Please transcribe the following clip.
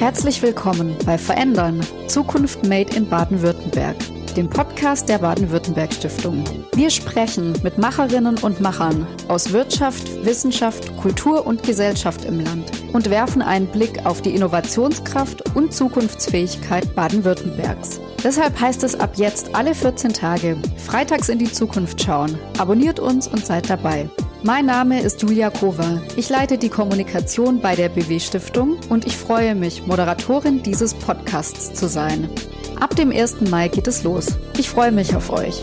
Herzlich willkommen bei Verändern, Zukunft Made in Baden-Württemberg, dem Podcast der Baden-Württemberg Stiftung. Wir sprechen mit Macherinnen und Machern aus Wirtschaft, Wissenschaft, Kultur und Gesellschaft im Land und werfen einen Blick auf die Innovationskraft und Zukunftsfähigkeit Baden-Württembergs. Deshalb heißt es ab jetzt alle 14 Tage Freitags in die Zukunft schauen. Abonniert uns und seid dabei. Mein Name ist Julia Kova. Ich leite die Kommunikation bei der BW Stiftung und ich freue mich, Moderatorin dieses Podcasts zu sein. Ab dem 1. Mai geht es los. Ich freue mich auf euch.